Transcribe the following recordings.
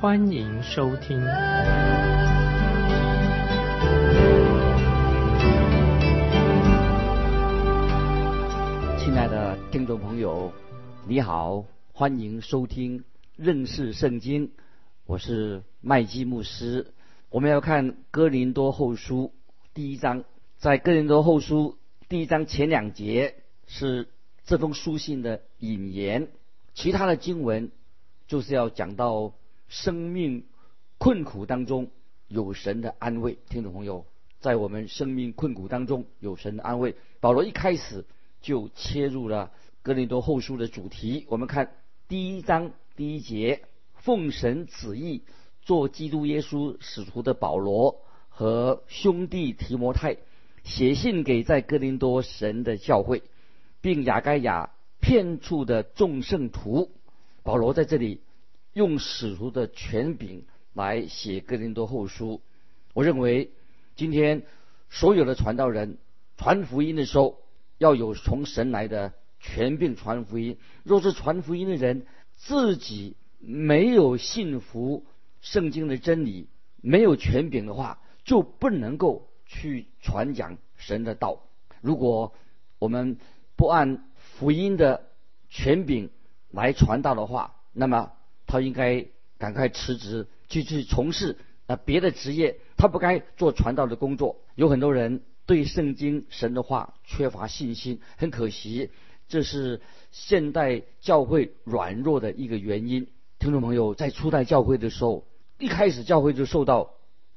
欢迎收听。亲爱的听众朋友，你好，欢迎收听认识圣经，我是麦基牧师。我们要看哥林多后书第一章，在哥林多后书。第一章前两节是这封书信的引言，其他的经文就是要讲到生命困苦当中有神的安慰。听众朋友，在我们生命困苦当中有神的安慰。保罗一开始就切入了哥林多后书的主题。我们看第一章第一节：奉神旨意做基督耶稣使徒的保罗和兄弟提摩太。写信给在哥林多神的教会，并雅该亚骗处的众圣徒，保罗在这里用使徒的权柄来写哥林多后书。我认为今天所有的传道人传福音的时候，要有从神来的权柄传福音。若是传福音的人自己没有信服圣经的真理，没有权柄的话，就不能够。去传讲神的道。如果我们不按福音的权柄来传道的话，那么他应该赶快辞职，去去从事啊别的职业。他不该做传道的工作。有很多人对圣经神的话缺乏信心，很可惜，这是现代教会软弱的一个原因。听众朋友，在初代教会的时候，一开始教会就受到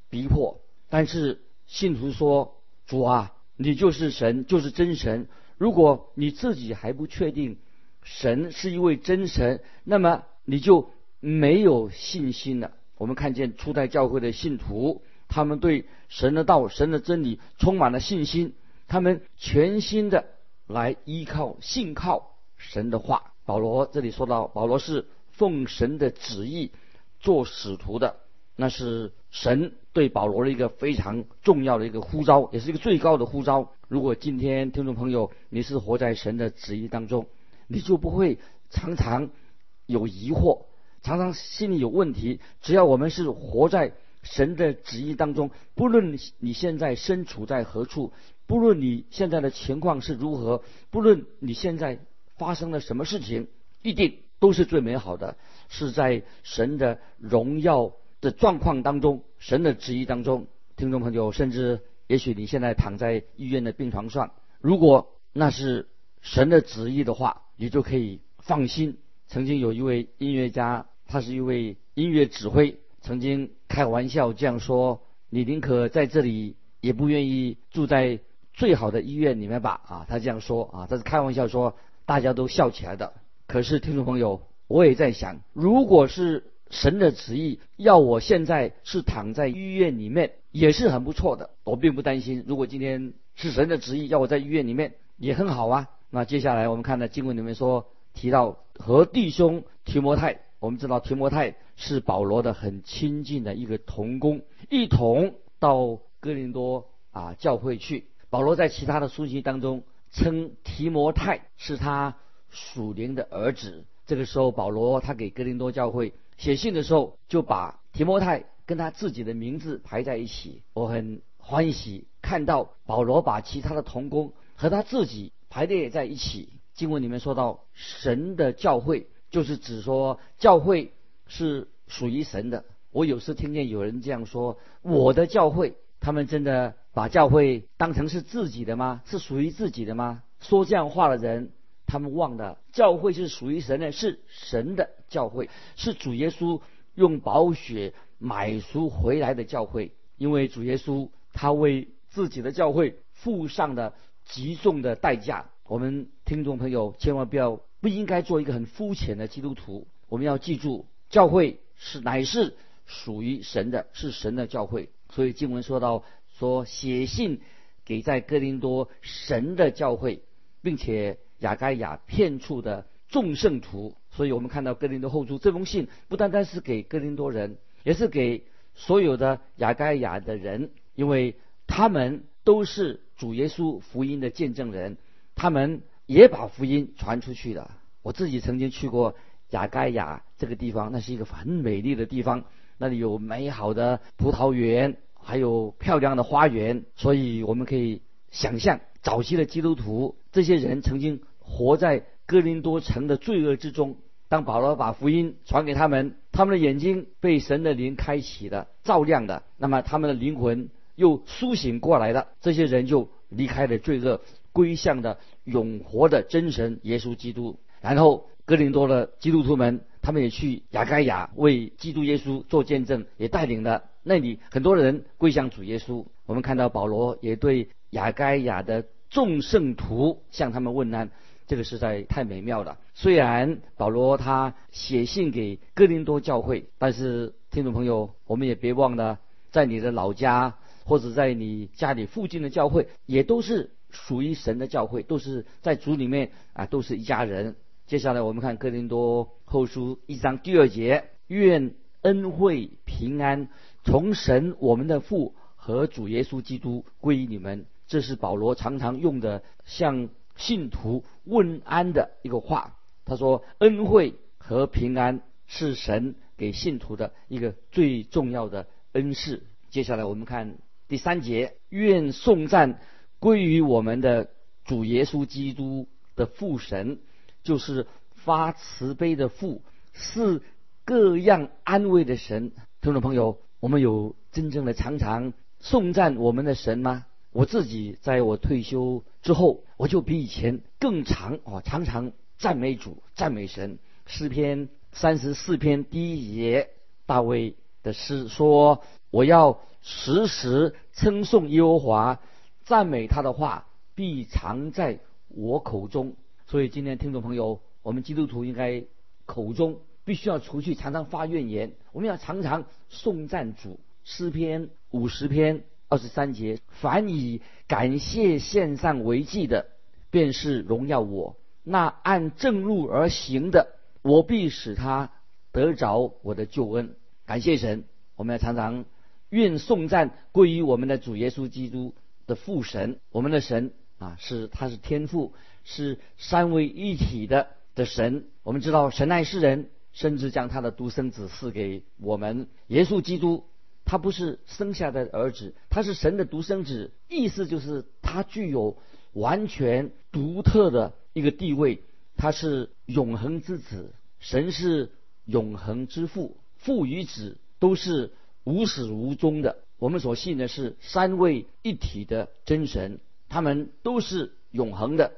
逼迫，但是。信徒说：“主啊，你就是神，就是真神。如果你自己还不确定神是一位真神，那么你就没有信心了。”我们看见初代教会的信徒，他们对神的道、神的真理充满了信心，他们全心的来依靠、信靠神的话。保罗这里说到，保罗是奉神的旨意做使徒的。那是神对保罗的一个非常重要的一个呼召，也是一个最高的呼召。如果今天听众朋友你是活在神的旨意当中，你就不会常常有疑惑，常常心里有问题。只要我们是活在神的旨意当中，不论你现在身处在何处，不论你现在的情况是如何，不论你现在发生了什么事情，一定都是最美好的，是在神的荣耀。的状况当中，神的旨意当中，听众朋友，甚至也许你现在躺在医院的病床上，如果那是神的旨意的话，你就可以放心。曾经有一位音乐家，他是一位音乐指挥，曾经开玩笑这样说：“你宁可在这里，也不愿意住在最好的医院里面吧？”啊，他这样说啊，他是开玩笑说，大家都笑起来的。可是听众朋友，我也在想，如果是。神的旨意要我现在是躺在医院里面，也是很不错的。我并不担心。如果今天是神的旨意要我在医院里面，也很好啊。那接下来我们看到经文里面说提到和弟兄提摩太，我们知道提摩太是保罗的很亲近的一个同工，一同到哥林多啊教会去。保罗在其他的书信当中称提摩太是他属灵的儿子。这个时候保罗他给哥林多教会。写信的时候就把提摩太跟他自己的名字排在一起，我很欢喜看到保罗把其他的同工和他自己排列在一起。经文里面说到神的教会，就是指说教会是属于神的。我有时听见有人这样说：“我的教会，他们真的把教会当成是自己的吗？是属于自己的吗？”说这样话的人。他们忘了，教会是属于神的，是神的教会，是主耶稣用宝血买赎回来的教会。因为主耶稣他为自己的教会付上了极重的代价。我们听众朋友千万不要不应该做一个很肤浅的基督徒。我们要记住，教会是乃是属于神的，是神的教会。所以经文说到说写信给在哥林多神的教会，并且雅该亚骗处的众圣徒。所以我们看到哥林多后书这封信不单单是给哥林多人，也是给所有的雅该亚的人，因为他们都是主耶稣福音的见证人，他们也把福音传出去了。我自己曾经去过雅盖亚这个地方，那是一个很美丽的地方，那里有美好的葡萄园，还有漂亮的花园。所以我们可以想象，早期的基督徒这些人曾经活在哥林多城的罪恶之中。当保罗把福音传给他们，他们的眼睛被神的灵开启了，照亮的，那么他们的灵魂又苏醒过来了。这些人就离开了罪恶，归向的永活的真神耶稣基督。然后，哥林多的基督徒们，他们也去雅盖亚为基督耶稣做见证，也带领了那里很多人归向主耶稣。我们看到保罗也对雅盖亚的众圣徒向他们问安，这个实在太美妙了。虽然保罗他写信给哥林多教会，但是听众朋友，我们也别忘了，在你的老家或者在你家里附近的教会，也都是属于神的教会，都是在主里面啊，都是一家人。接下来我们看哥林多后书一章第二节，愿恩惠平安从神我们的父和主耶稣基督归于你们。这是保罗常常用的向信徒问安的一个话。他说：恩惠和平安是神给信徒的一个最重要的恩赐。接下来我们看第三节，愿颂赞归于我们的主耶稣基督的父神。就是发慈悲的父，是各样安慰的神。听众朋友，我们有真正的常常颂赞我们的神吗？我自己在我退休之后，我就比以前更常啊，常常赞美主、赞美神。诗篇三十四篇第一节，大卫的诗说：“我要时时称颂耶和华，赞美他的话必藏在我口中。”所以今天听众朋友，我们基督徒应该口中必须要除去常常发怨言，我们要常常颂赞主。诗篇五十篇二十三节：凡以感谢献上为祭的，便是荣耀我；那按正路而行的，我必使他得着我的救恩。感谢神，我们要常常愿颂赞归于我们的主耶稣基督的父神，我们的神啊，是他是天父。是三位一体的的神，我们知道神爱世人，甚至将他的独生子赐给我们。耶稣基督，他不是生下的儿子，他是神的独生子，意思就是他具有完全独特的一个地位，他是永恒之子，神是永恒之父，父与子都是无始无终的。我们所信的是三位一体的真神，他们都是永恒的。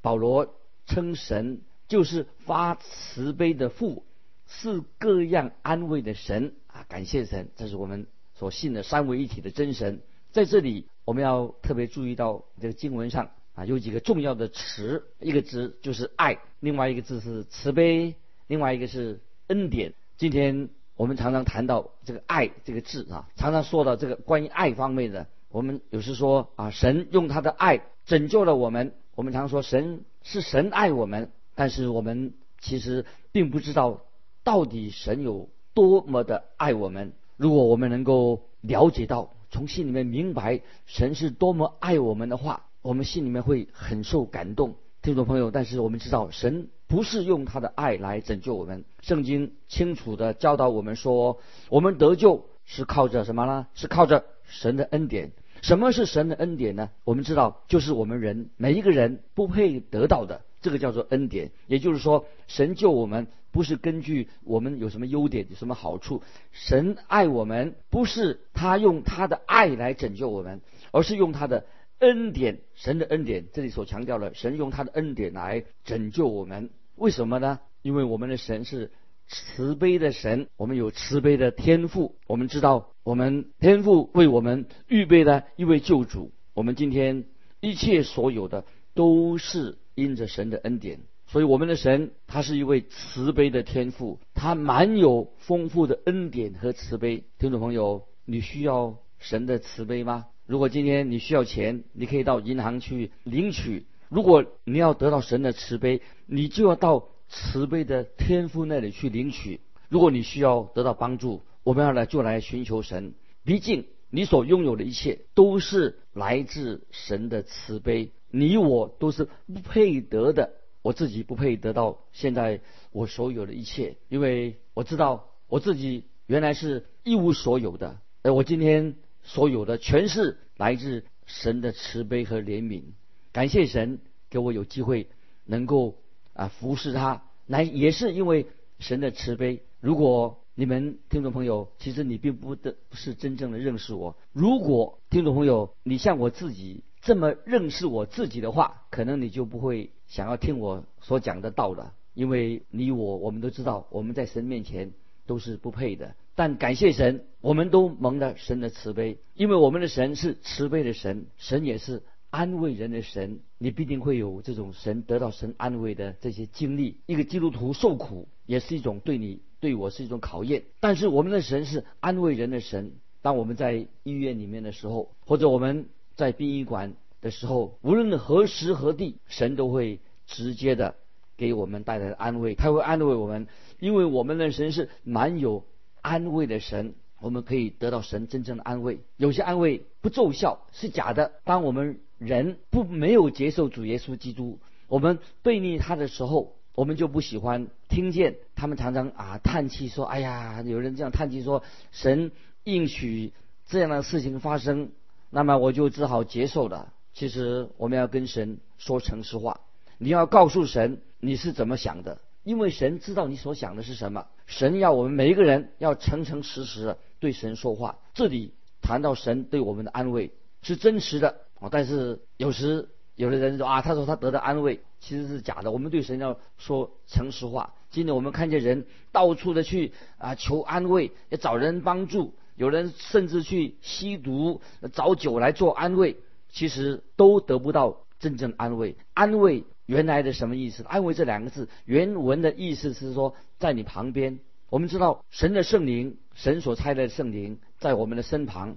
保罗称神就是发慈悲的父，是各样安慰的神啊！感谢神，这是我们所信的三位一体的真神。在这里，我们要特别注意到这个经文上啊，有几个重要的词，一个字就是爱，另外一个字是慈悲，另外一个是恩典。今天我们常常谈到这个爱这个字啊，常常说到这个关于爱方面的，我们有时说啊，神用他的爱拯救了我们。我们常说神是神爱我们，但是我们其实并不知道到底神有多么的爱我们。如果我们能够了解到，从心里面明白神是多么爱我们的话，我们心里面会很受感动。听众朋友，但是我们知道神不是用他的爱来拯救我们。圣经清楚的教导我们说，我们得救是靠着什么呢？是靠着神的恩典。什么是神的恩典呢？我们知道，就是我们人每一个人不配得到的，这个叫做恩典。也就是说，神救我们不是根据我们有什么优点、有什么好处，神爱我们不是他用他的爱来拯救我们，而是用他的恩典。神的恩典，这里所强调的，神用他的恩典来拯救我们。为什么呢？因为我们的神是。慈悲的神，我们有慈悲的天赋。我们知道，我们天赋为我们预备了一位救主。我们今天一切所有的都是因着神的恩典。所以我们的神他是一位慈悲的天赋，他满有丰富的恩典和慈悲。听众朋友，你需要神的慈悲吗？如果今天你需要钱，你可以到银行去领取。如果你要得到神的慈悲，你就要到慈悲的天父那里去领取。如果你需要得到帮助，我们要来就来寻求神。毕竟你所拥有的一切都是来自神的慈悲，你我都是不配得的。我自己不配得到现在我所有的一切，因为我知道我自己原来是一无所有的。而我今天所有的全是来自神的慈悲和怜悯。感谢神给我有机会能够啊服侍他，来也是因为神的慈悲。如果你们听众朋友，其实你并不的不是真正的认识我。如果听众朋友你像我自己这么认识我自己的话，可能你就不会想要听我所讲的道了。因为你我我们都知道，我们在神面前都是不配的。但感谢神，我们都蒙了神的慈悲，因为我们的神是慈悲的神，神也是。安慰人的神，你必定会有这种神得到神安慰的这些经历。一个基督徒受苦也是一种对你对我是一种考验。但是我们的神是安慰人的神。当我们在医院里面的时候，或者我们在殡仪馆的时候，无论何时何地，神都会直接的给我们带来的安慰。他会安慰我们，因为我们的神是蛮有安慰的神。我们可以得到神真正的安慰。有些安慰不奏效，是假的。当我们人不没有接受主耶稣基督，我们背逆他的时候，我们就不喜欢听见他们常常啊叹气说：“哎呀，有人这样叹气说，神应许这样的事情发生，那么我就只好接受了。”其实我们要跟神说诚实话，你要告诉神你是怎么想的，因为神知道你所想的是什么。神要我们每一个人要诚诚实实的对神说话。这里谈到神对我们的安慰是真实的。哦，但是有时有的人说啊，他说他得到安慰，其实是假的。我们对神要说诚实话。今天我们看见人到处的去啊求安慰，要找人帮助，有人甚至去吸毒找酒来做安慰，其实都得不到真正安慰。安慰原来的什么意思？安慰这两个字原文的意思是说在你旁边。我们知道神的圣灵，神所差的圣灵在我们的身旁，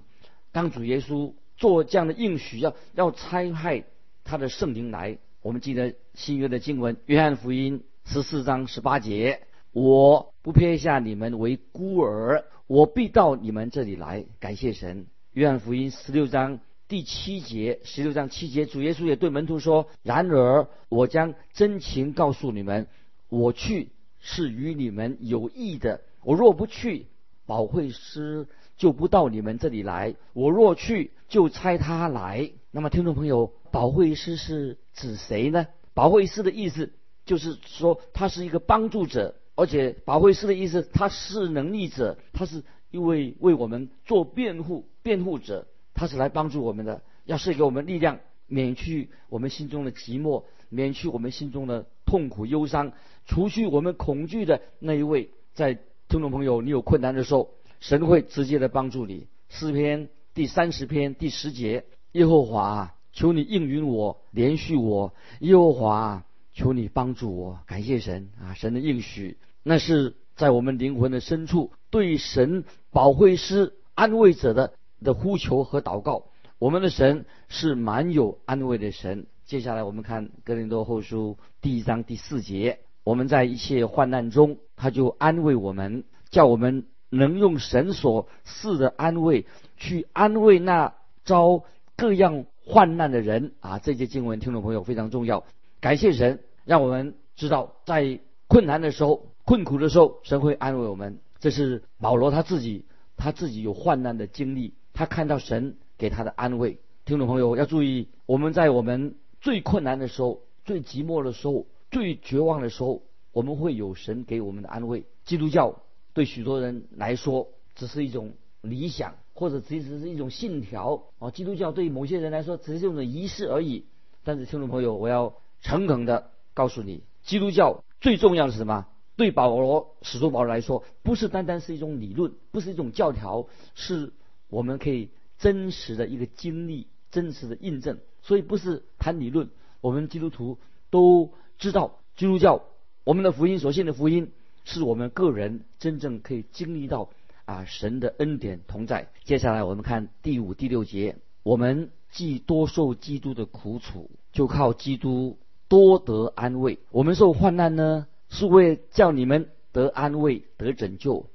当主耶稣。做这样的应许，要要差派他的圣灵来。我们记得新约的经文，约翰福音十四章十八节：“我不撇下你们为孤儿，我必到你们这里来。”感谢神。约翰福音十六章第七节，十六章七节，主耶稣也对门徒说：“然而我将真情告诉你们，我去是与你们有益的。我若不去，保惠师。”就不到你们这里来。我若去，就差他来。那么，听众朋友，保惠师是指谁呢？保惠师的意思就是说，他是一个帮助者，而且保惠师的意思，他是能力者，他是一位为我们做辩护、辩护者，他是来帮助我们的，要是给我们力量，免去我们心中的寂寞，免去我们心中的痛苦、忧伤，除去我们恐惧的那一位。在听众朋友，你有困难的时候。神会直接的帮助你。诗篇第三十篇第十节：耶和华，求你应允我，连续我。耶和华，求你帮助我。感谢神啊！神的应许，那是在我们灵魂的深处对神保惠师、安慰者的的呼求和祷告。我们的神是蛮有安慰的神。接下来我们看哥林多后书第一章第四节：我们在一切患难中，他就安慰我们，叫我们。能用神所赐的安慰去安慰那遭各样患难的人啊！这些经文，听众朋友非常重要。感谢神，让我们知道在困难的时候、困苦的时候，神会安慰我们。这是保罗他自己，他自己有患难的经历，他看到神给他的安慰。听众朋友要注意，我们在我们最困难的时候、最寂寞的时候、最绝望的时候，我们会有神给我们的安慰。基督教。对许多人来说，只是一种理想，或者其实是一种信条啊。基督教对于某些人来说，只是一种仪式而已。但是，听众朋友，我要诚恳的告诉你，基督教最重要的是什么？对保罗使徒保罗来说，不是单单是一种理论，不是一种教条，是我们可以真实的一个经历，真实的印证。所以，不是谈理论。我们基督徒都知道，基督教，我们的福音所信的福音，是我们个人真正可以经历到啊神的恩典同在。接下来我们看第五、第六节，我们既多受基督的苦楚，就靠基督多得安慰。我们受患难呢，是为叫你们得安慰、得拯救。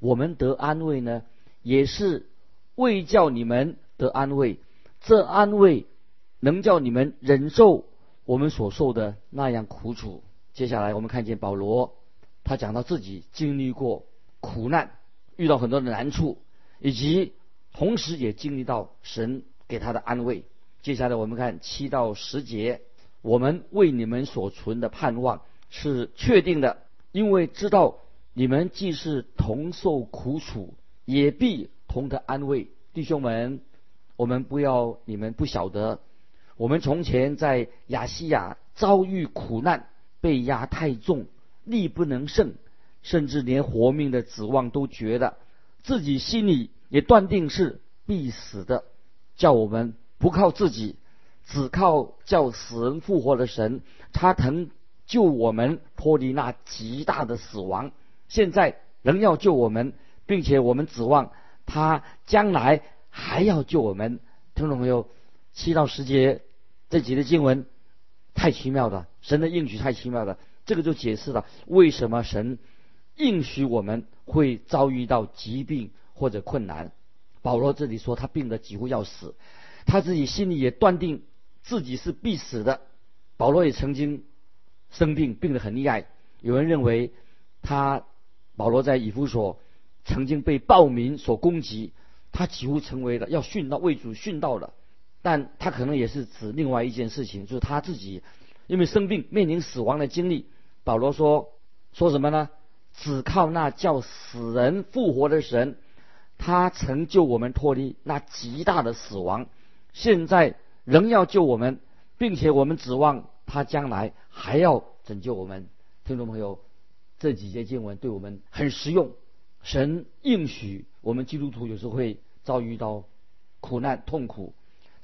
我们得安慰呢，也是为叫你们得安慰。这安慰能叫你们忍受我们所受的那样苦楚。接下来我们看见保罗，他讲到自己经历过苦难，遇到很多的难处，以及同时也经历到神给他的安慰。接下来我们看七到十节，我们为你们所存的盼望是确定的，因为知道。你们既是同受苦楚，也必同得安慰，弟兄们，我们不要你们不晓得，我们从前在亚细亚遭遇苦难，被压太重，力不能胜，甚至连活命的指望都觉得自己心里也断定是必死的，叫我们不靠自己，只靠叫死人复活的神，他曾救我们脱离那极大的死亡。现在仍要救我们，并且我们指望他将来还要救我们。听众朋友？七到十节这几节经文太奇妙了，神的应许太奇妙了。这个就解释了为什么神应许我们会遭遇到疾病或者困难。保罗这里说他病得几乎要死，他自己心里也断定自己是必死的。保罗也曾经生病，病得很厉害。有人认为他。保罗在以弗所曾经被暴民所攻击，他几乎成为了要殉道为主殉道了。但他可能也是指另外一件事情，就是他自己因为生病面临死亡的经历。保罗说说什么呢？只靠那叫死人复活的神，他曾救我们脱离那极大的死亡，现在仍要救我们，并且我们指望他将来还要拯救我们。听众朋友。这几节经文对我们很实用。神应许我们基督徒有时候会遭遇到苦难、痛苦，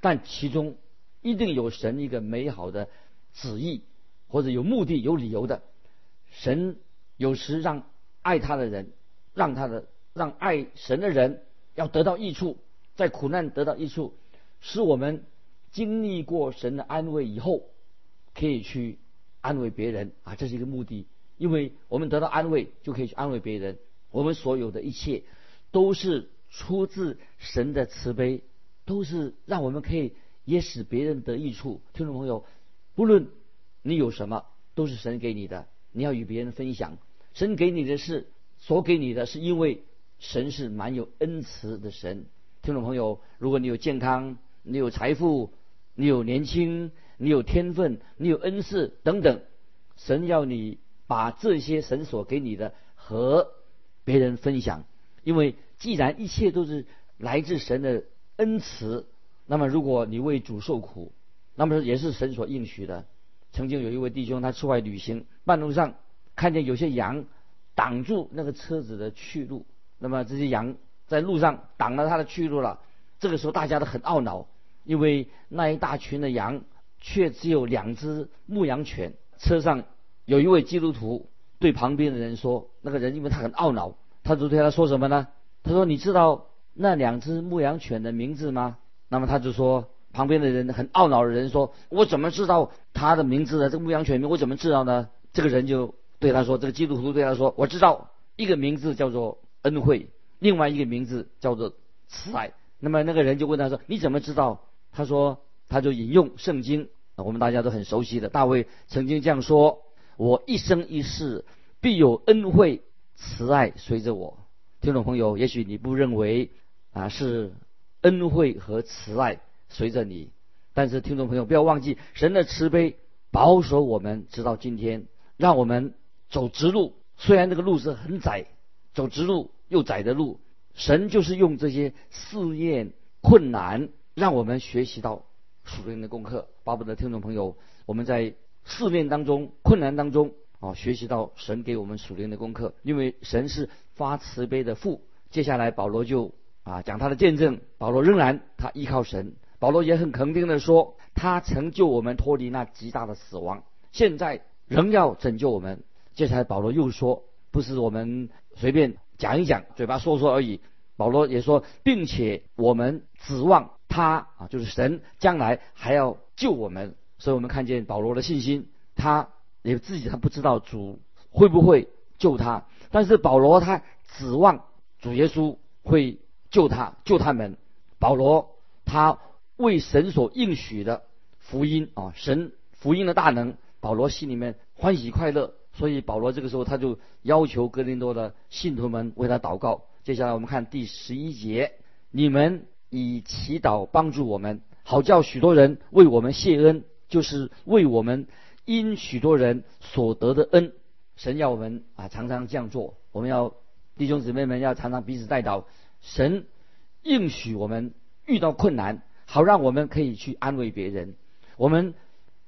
但其中一定有神一个美好的旨意，或者有目的、有理由的。神有时让爱他的人，让他的让爱神的人要得到益处，在苦难得到益处，使我们经历过神的安慰以后，可以去安慰别人啊，这是一个目的。因为我们得到安慰，就可以去安慰别人。我们所有的一切，都是出自神的慈悲，都是让我们可以也使别人得益处。听众朋友，不论你有什么，都是神给你的，你要与别人分享。神给你的是所给你的，是因为神是蛮有恩慈的神。听众朋友，如果你有健康，你有财富，你有年轻，你有天分，你有恩赐等等，神要你。把这些神所给你的和别人分享，因为既然一切都是来自神的恩慈，那么如果你为主受苦，那么也是神所应许的。曾经有一位弟兄，他出外旅行，半路上看见有些羊挡住那个车子的去路，那么这些羊在路上挡了他的去路了。这个时候大家都很懊恼，因为那一大群的羊却只有两只牧羊犬，车上。有一位基督徒对旁边的人说：“那个人因为他很懊恼，他就对他说什么呢？他说：‘你知道那两只牧羊犬的名字吗？’那么他就说，旁边的人很懊恼的人说：‘我怎么知道他的名字呢？这个牧羊犬名我怎么知道呢？’这个人就对他说：‘这个基督徒对他说，我知道一个名字叫做恩惠，另外一个名字叫做慈爱。’那么那个人就问他说：‘你怎么知道？’他说，他就引用圣经，我们大家都很熟悉的，大卫曾经这样说。”我一生一世必有恩惠慈爱随着我，听众朋友，也许你不认为啊是恩惠和慈爱随着你，但是听众朋友不要忘记，神的慈悲保守我们直到今天，让我们走直路。虽然这个路是很窄，走直路又窄的路，神就是用这些试验困难，让我们学习到属灵的功课。巴不得听众朋友，我们在。试炼当中、困难当中，啊，学习到神给我们属灵的功课。因为神是发慈悲的父。接下来保罗就啊讲他的见证。保罗仍然他依靠神。保罗也很肯定的说，他曾救我们脱离那极大的死亡。现在仍要拯救我们。接下来保罗又说，不是我们随便讲一讲，嘴巴说说而已。保罗也说，并且我们指望他啊，就是神将来还要救我们。所以我们看见保罗的信心，他也自己他不知道主会不会救他，但是保罗他指望主耶稣会救他，救他们。保罗他为神所应许的福音啊，神福音的大能，保罗心里面欢喜快乐。所以保罗这个时候他就要求哥林多的信徒们为他祷告。接下来我们看第十一节：你们以祈祷帮助我们，好叫许多人为我们谢恩，就是为我们因许多人所得的恩。神要我们啊常常这样做。我们要弟兄姊妹们要常常彼此代祷。神应许我们遇到困难，好让我们可以去安慰别人。我们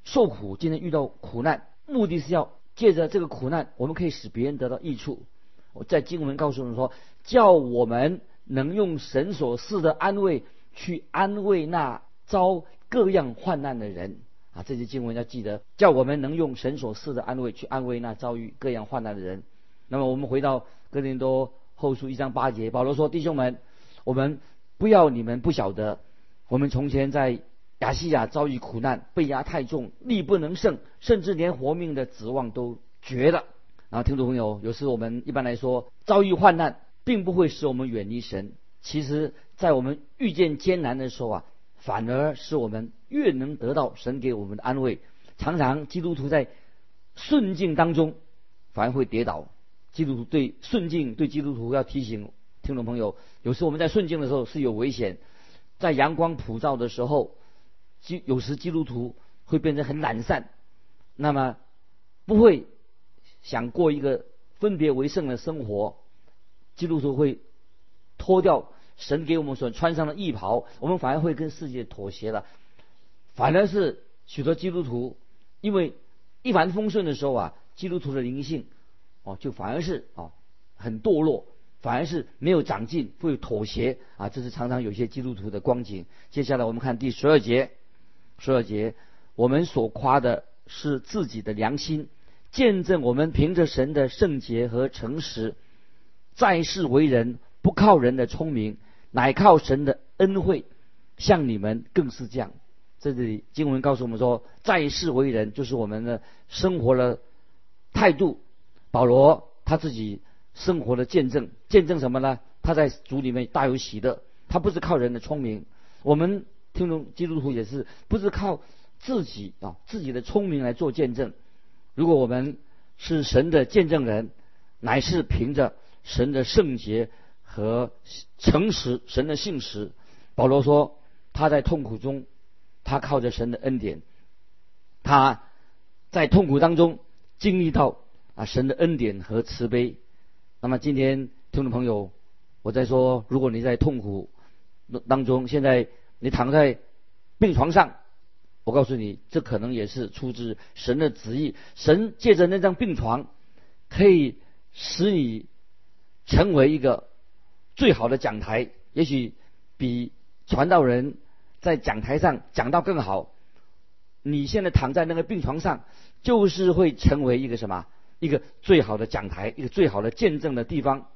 受苦，今天遇到苦难，目的是要借着这个苦难，我们可以使别人得到益处。我在经文告诉我们说。叫我们能用神所赐的安慰去安慰那遭各样患难的人啊！这些经文要记得，叫我们能用神所赐的安慰去安慰那遭遇各样患难的人。那么我们回到哥林多后书一章八节，保罗说：“弟兄们，我们不要你们不晓得，我们从前在亚细亚遭遇苦难，被压太重，力不能胜，甚至连活命的指望都绝了。”然后听众朋友，有时我们一般来说遭遇患难。并不会使我们远离神。其实，在我们遇见艰难的时候啊，反而使我们越能得到神给我们的安慰。常常基督徒在顺境当中，反而会跌倒。基督徒对顺境对基督徒要提醒听众朋友：有时我们在顺境的时候是有危险，在阳光普照的时候，基有时基督徒会变成很懒散，那么不会想过一个分别为圣的生活。基督徒会脱掉神给我们所穿上的衣袍，我们反而会跟世界妥协了。反而是许多基督徒，因为一帆风顺的时候啊，基督徒的灵性哦，就反而是啊很堕落，反而是没有长进，会妥协啊。这是常常有些基督徒的光景。接下来我们看第十二节，十二节，我们所夸的是自己的良心，见证我们凭着神的圣洁和诚实。在世为人，不靠人的聪明，乃靠神的恩惠。像你们更是这样。在这里经文告诉我们说，在世为人就是我们的生活的态度。保罗他自己生活的见证，见证什么呢？他在主里面大有喜乐。他不是靠人的聪明。我们听众基督徒也是不是靠自己啊自己的聪明来做见证。如果我们是神的见证人，乃是凭着。神的圣洁和诚实，神的信实。保罗说，他在痛苦中，他靠着神的恩典，他在痛苦当中经历到啊神的恩典和慈悲。那么今天听众朋友，我在说，如果你在痛苦当中，现在你躺在病床上，我告诉你，这可能也是出自神的旨意。神借着那张病床，可以使你。成为一个最好的讲台，也许比传道人在讲台上讲到更好。你现在躺在那个病床上，就是会成为一个什么？一个最好的讲台，一个最好的见证的地方。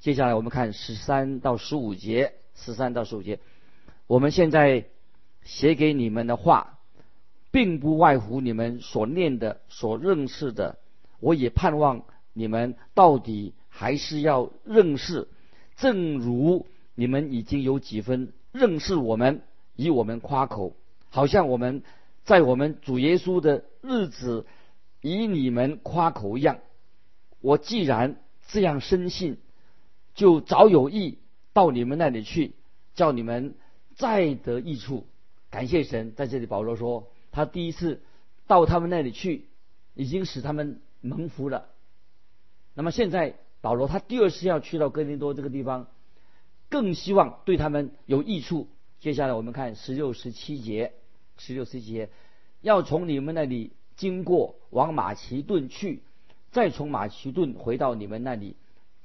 接下来我们看十三到十五节，十三到十五节，我们现在写给你们的话，并不外乎你们所念的、所认识的。我也盼望你们到底。还是要认识，正如你们已经有几分认识我们，以我们夸口，好像我们在我们主耶稣的日子以你们夸口一样。我既然这样深信，就早有意到你们那里去，叫你们再得益处。感谢神，在这里保罗说，他第一次到他们那里去，已经使他们蒙福了。那么现在。保罗他第二次要去到哥林多这个地方，更希望对他们有益处。接下来我们看十六、十七节，十六、十七节，要从你们那里经过，往马其顿去，再从马其顿回到你们那里，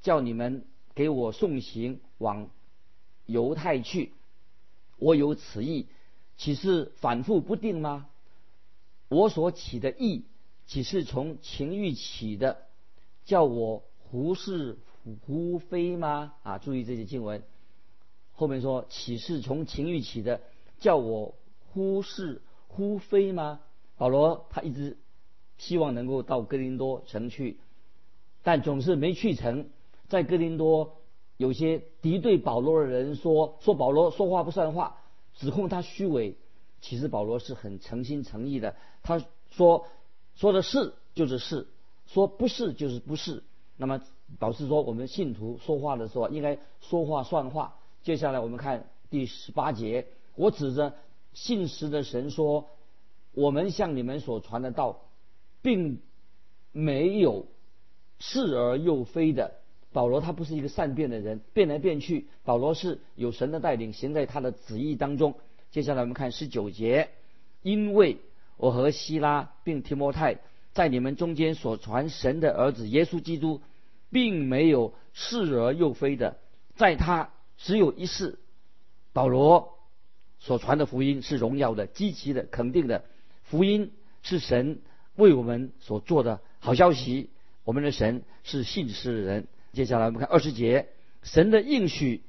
叫你们给我送行往犹太去。我有此意，岂是反复不定吗？我所起的意，岂是从情欲起的，叫我胡是胡非吗？啊，注意这些经文，后面说岂是从情欲起的，叫我忽是忽非吗？保罗他一直希望能够到哥林多城去，但总是没去成。在哥林多，有些敌对保罗的人说说保罗说话不算话，指控他虚伪。其实保罗是很诚心诚意的，他说说的是就是是，说不是就是不是。那么导致说我们信徒说话的时候应该说话算话。接下来我们看第十八节，我指着信实的神说，我们向你们所传的道，并没有是而又非的。保罗他不是一个善变的人，变来变去。保罗是有神的带领，行在他的旨意当中。接下来我们看十九节，因为我和希拉并提摩太在你们中间所传神的儿子耶稣基督，并没有是而又非的，在他只有一世。保罗所传的福音是荣耀的、积极的、肯定的。福音是神为我们所做的好消息。我们的神是信实的人。接下来我们看二十节，神的应许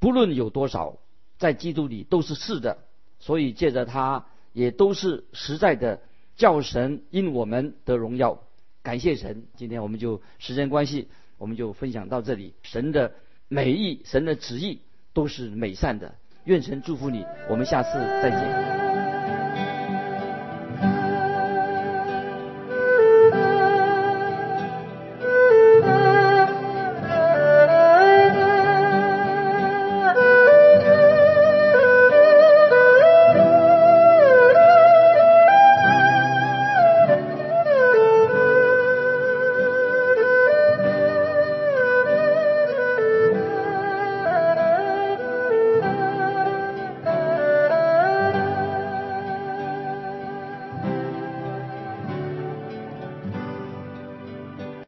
不论有多少。在基督里都是是的，所以借着他也都是实在的，叫神因我们得荣耀，感谢神。今天我们就时间关系，我们就分享到这里。神的美意，神的旨意都是美善的。愿神祝福你，我们下次再见。